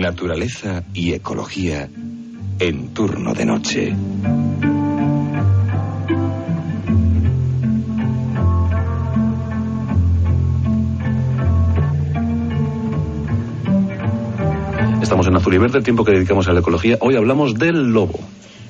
Naturaleza y ecología en turno de noche. Estamos en Azul y Verde, el tiempo que dedicamos a la ecología. Hoy hablamos del lobo.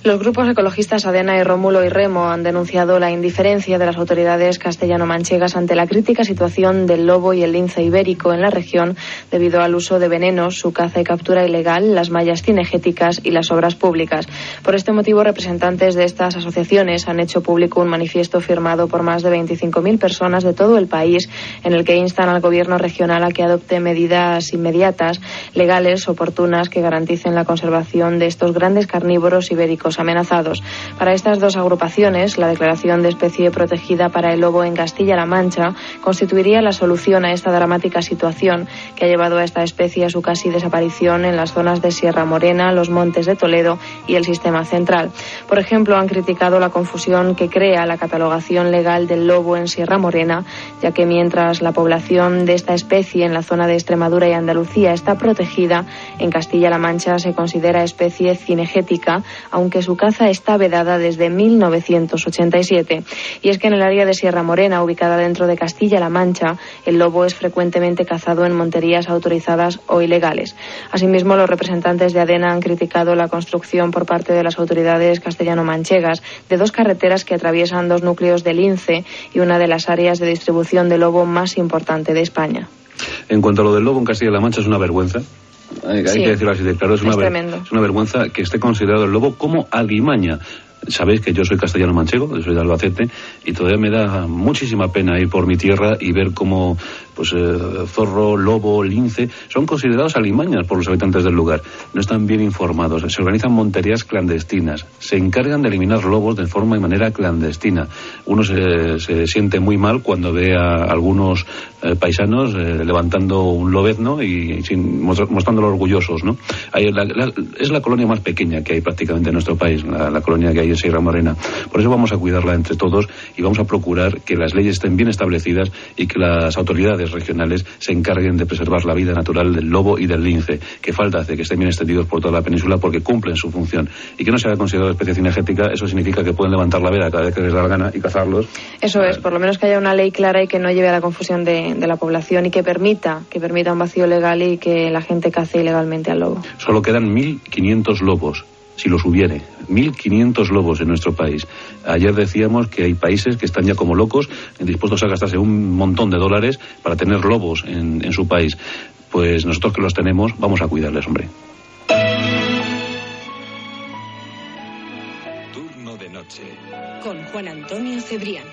Los grupos ecologistas Adena y Rómulo y Remo han denunciado la indiferencia de las autoridades castellano-manchegas ante la crítica situación del lobo y el lince ibérico en la región debido al uso de venenos, su caza y captura ilegal, las mallas cinegéticas y las obras públicas. Por este motivo, representantes de estas asociaciones han hecho público un manifiesto firmado por más de 25.000 personas de todo el país en el que instan al gobierno regional a que adopte medidas inmediatas, legales, oportunas, que garanticen la conservación de estos grandes carnívoros ibéricos amenazados. Para estas dos agrupaciones, la declaración de especie protegida para el lobo en Castilla-La Mancha constituiría la solución a esta dramática situación que ha llevado a esta especie a su casi desaparición en las zonas de Sierra Morena, los montes de Toledo y el sistema central. Por ejemplo, han criticado la confusión que crea la catalogación legal del lobo en Sierra Morena, ya que mientras la población de esta especie en la zona de Extremadura y Andalucía está protegida, en Castilla-La Mancha se considera especie cinegética, aunque su caza está vedada desde 1987. Y es que en el área de Sierra Morena, ubicada dentro de Castilla-La Mancha, el lobo es frecuentemente cazado en monterías autorizadas o ilegales. Asimismo, los representantes de ADENA han criticado la construcción por parte de las autoridades castellano-manchegas de dos carreteras que atraviesan dos núcleos del Lince y una de las áreas de distribución de lobo más importante de España. En cuanto a lo del lobo en Castilla-La Mancha, es una vergüenza hay, que decirlo así de claro, es, una, es una vergüenza que esté considerado el lobo como alimaña. Sabéis que yo soy castellano manchego, soy de Albacete, y todavía me da muchísima pena ir por mi tierra y ver cómo pues eh, zorro, lobo, lince, son considerados alimañas por los habitantes del lugar. No están bien informados. Se organizan monterías clandestinas. Se encargan de eliminar lobos de forma y manera clandestina. Uno se, siente muy mal cuando ve a algunos eh, paisanos eh, levantando un lobezno y sin, mostrándolo orgullosos, ¿no? es la colonia más pequeña que hay prácticamente en nuestro país, la, colonia que hay en Sierra Morena. Por eso vamos a cuidarla entre todos y vamos a procurar que las leyes estén bien establecidas y que las autoridades regionales se encarguen de preservar la vida natural del lobo y del lince, que falta hace que estén bien extendidos por toda la península porque cumplen su función. Y que no se haya considerado especie cinegética, eso significa que pueden levantar la veda cada vez que les da la gana y cazarlos. Eso es, por lo menos que haya una ley clara y que no lleve a la confusión de, de la población y que permita, que permita un vacío legal y que la gente cace ilegalmente al lobo. Solo quedan 1.500 lobos si los hubiere. 1.500 lobos en nuestro país. Ayer decíamos que hay países que están ya como locos, dispuestos a gastarse un montón de dólares para tener lobos en, en su país. Pues nosotros que los tenemos, vamos a cuidarles, hombre. Turno de noche. Con Juan Antonio Cebrián.